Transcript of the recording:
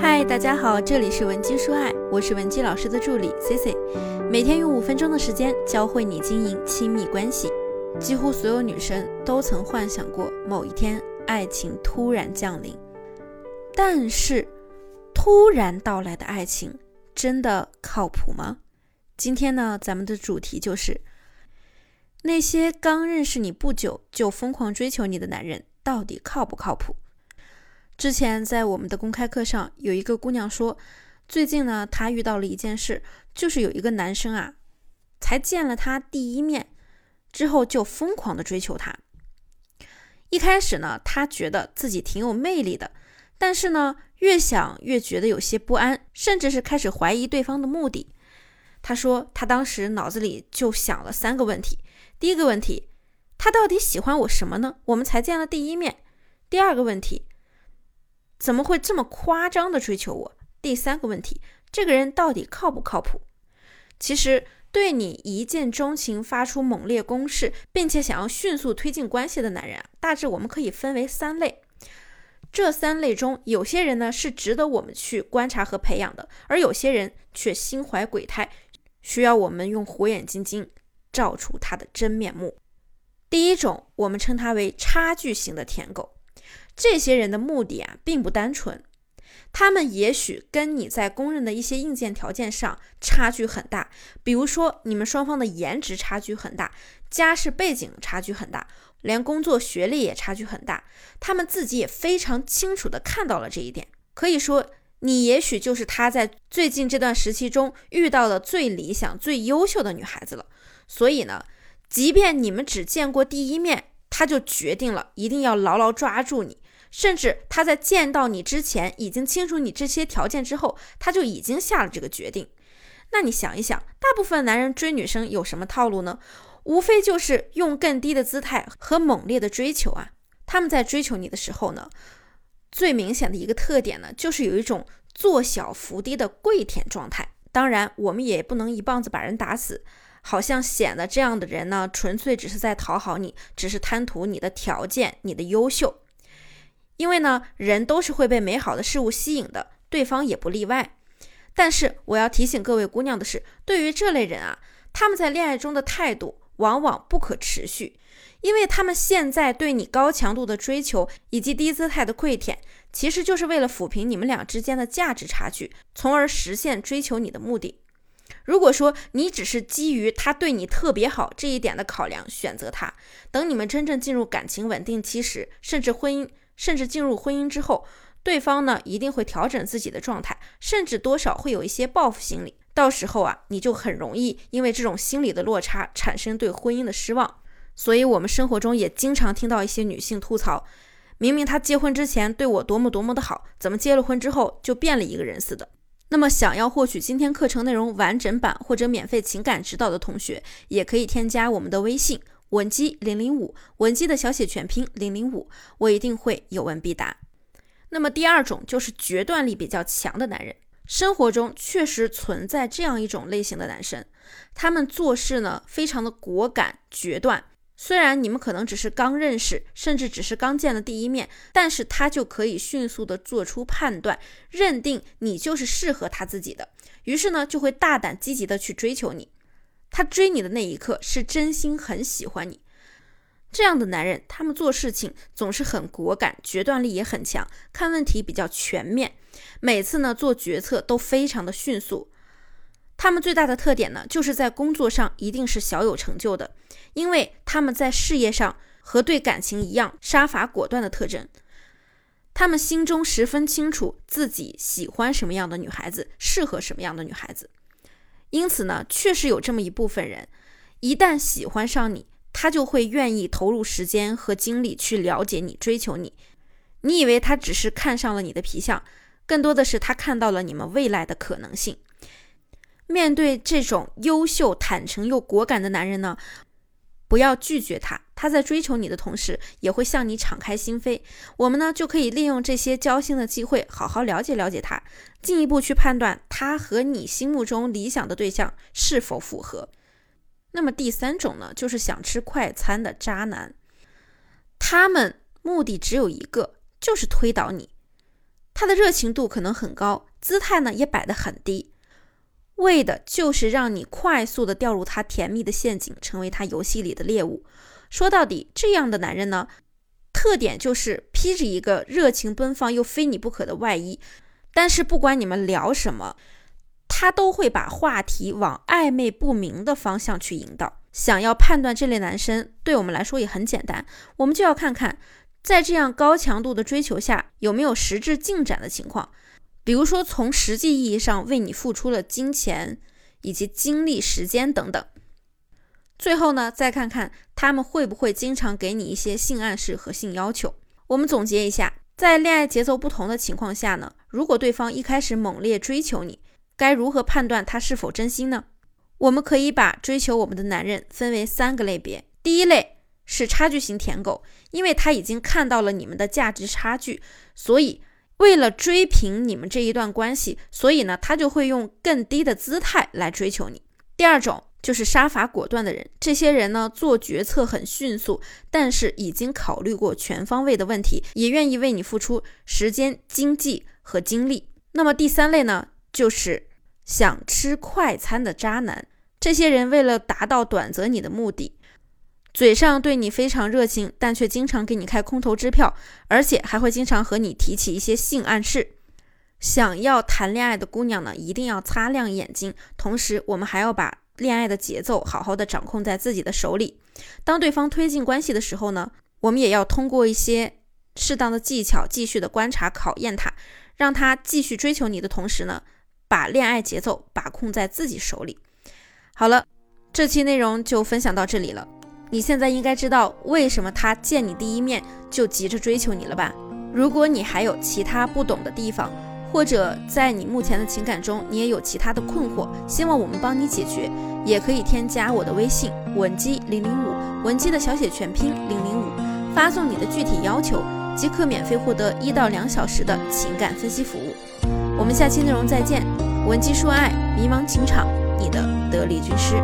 嗨，大家好，这里是文姬说爱，我是文姬老师的助理 C C，每天用五分钟的时间教会你经营亲密关系。几乎所有女生都曾幻想过某一天爱情突然降临，但是突然到来的爱情真的靠谱吗？今天呢，咱们的主题就是那些刚认识你不久就疯狂追求你的男人到底靠不靠谱？之前在我们的公开课上，有一个姑娘说，最近呢，她遇到了一件事，就是有一个男生啊，才见了她第一面之后就疯狂的追求她。一开始呢，她觉得自己挺有魅力的，但是呢，越想越觉得有些不安，甚至是开始怀疑对方的目的。她说，她当时脑子里就想了三个问题：第一个问题，他到底喜欢我什么呢？我们才见了第一面。第二个问题。怎么会这么夸张的追求我？第三个问题，这个人到底靠不靠谱？其实对你一见钟情、发出猛烈攻势，并且想要迅速推进关系的男人啊，大致我们可以分为三类。这三类中，有些人呢是值得我们去观察和培养的，而有些人却心怀鬼胎，需要我们用火眼金睛照出他的真面目。第一种，我们称他为差距型的舔狗。这些人的目的啊，并不单纯，他们也许跟你在公认的一些硬件条件上差距很大，比如说你们双方的颜值差距很大，家世背景差距很大，连工作学历也差距很大，他们自己也非常清楚的看到了这一点。可以说，你也许就是他在最近这段时期中遇到的最理想、最优秀的女孩子了。所以呢，即便你们只见过第一面，他就决定了一定要牢牢抓住你。甚至他在见到你之前，已经清楚你这些条件之后，他就已经下了这个决定。那你想一想，大部分男人追女生有什么套路呢？无非就是用更低的姿态和猛烈的追求啊。他们在追求你的时候呢，最明显的一个特点呢，就是有一种做小伏低的跪舔状态。当然，我们也不能一棒子把人打死，好像显得这样的人呢，纯粹只是在讨好你，只是贪图你的条件、你的优秀。因为呢，人都是会被美好的事物吸引的，对方也不例外。但是我要提醒各位姑娘的是，对于这类人啊，他们在恋爱中的态度往往不可持续，因为他们现在对你高强度的追求以及低姿态的跪舔，其实就是为了抚平你们俩之间的价值差距，从而实现追求你的目的。如果说你只是基于他对你特别好这一点的考量选择他，等你们真正进入感情稳定期时，甚至婚姻。甚至进入婚姻之后，对方呢一定会调整自己的状态，甚至多少会有一些报复心理。到时候啊，你就很容易因为这种心理的落差产生对婚姻的失望。所以，我们生活中也经常听到一些女性吐槽：明明他结婚之前对我多么多么的好，怎么结了婚之后就变了一个人似的？那么，想要获取今天课程内容完整版或者免费情感指导的同学，也可以添加我们的微信。文姬零零五，文姬的小写全拼零零五，我一定会有问必答。那么第二种就是决断力比较强的男人，生活中确实存在这样一种类型的男生，他们做事呢非常的果敢决断。虽然你们可能只是刚认识，甚至只是刚见了第一面，但是他就可以迅速的做出判断，认定你就是适合他自己的，于是呢就会大胆积极的去追求你。他追你的那一刻是真心很喜欢你，这样的男人，他们做事情总是很果敢，决断力也很强，看问题比较全面，每次呢做决策都非常的迅速。他们最大的特点呢，就是在工作上一定是小有成就的，因为他们在事业上和对感情一样杀伐果断的特征。他们心中十分清楚自己喜欢什么样的女孩子，适合什么样的女孩子。因此呢，确实有这么一部分人，一旦喜欢上你，他就会愿意投入时间和精力去了解你、追求你。你以为他只是看上了你的皮相，更多的是他看到了你们未来的可能性。面对这种优秀、坦诚又果敢的男人呢？不要拒绝他，他在追求你的同时，也会向你敞开心扉。我们呢，就可以利用这些交心的机会，好好了解了解他，进一步去判断他和你心目中理想的对象是否符合。那么第三种呢，就是想吃快餐的渣男，他们目的只有一个，就是推倒你。他的热情度可能很高，姿态呢也摆得很低，为的就是让你快速的掉入他甜蜜的陷阱，成为他游戏里的猎物。说到底，这样的男人呢，特点就是披着一个热情奔放又非你不可的外衣，但是不管你们聊什么，他都会把话题往暧昧不明的方向去引导。想要判断这类男生，对我们来说也很简单，我们就要看看。在这样高强度的追求下，有没有实质进展的情况？比如说，从实际意义上为你付出了金钱以及精力、时间等等。最后呢，再看看他们会不会经常给你一些性暗示和性要求。我们总结一下，在恋爱节奏不同的情况下呢，如果对方一开始猛烈追求你，该如何判断他是否真心呢？我们可以把追求我们的男人分为三个类别。第一类。是差距型舔狗，因为他已经看到了你们的价值差距，所以为了追平你们这一段关系，所以呢，他就会用更低的姿态来追求你。第二种就是杀伐果断的人，这些人呢做决策很迅速，但是已经考虑过全方位的问题，也愿意为你付出时间、经济和精力。那么第三类呢，就是想吃快餐的渣男，这些人为了达到短择你的目的。嘴上对你非常热情，但却经常给你开空头支票，而且还会经常和你提起一些性暗示。想要谈恋爱的姑娘呢，一定要擦亮眼睛。同时，我们还要把恋爱的节奏好好的掌控在自己的手里。当对方推进关系的时候呢，我们也要通过一些适当的技巧，继续的观察考验他，让他继续追求你的同时呢，把恋爱节奏把控在自己手里。好了，这期内容就分享到这里了。你现在应该知道为什么他见你第一面就急着追求你了吧？如果你还有其他不懂的地方，或者在你目前的情感中你也有其他的困惑，希望我们帮你解决，也可以添加我的微信文姬零零五，文姬的小写全拼零零五，发送你的具体要求，即可免费获得一到两小时的情感分析服务。我们下期内容再见，文姬说爱，迷茫情场，你的得力军师。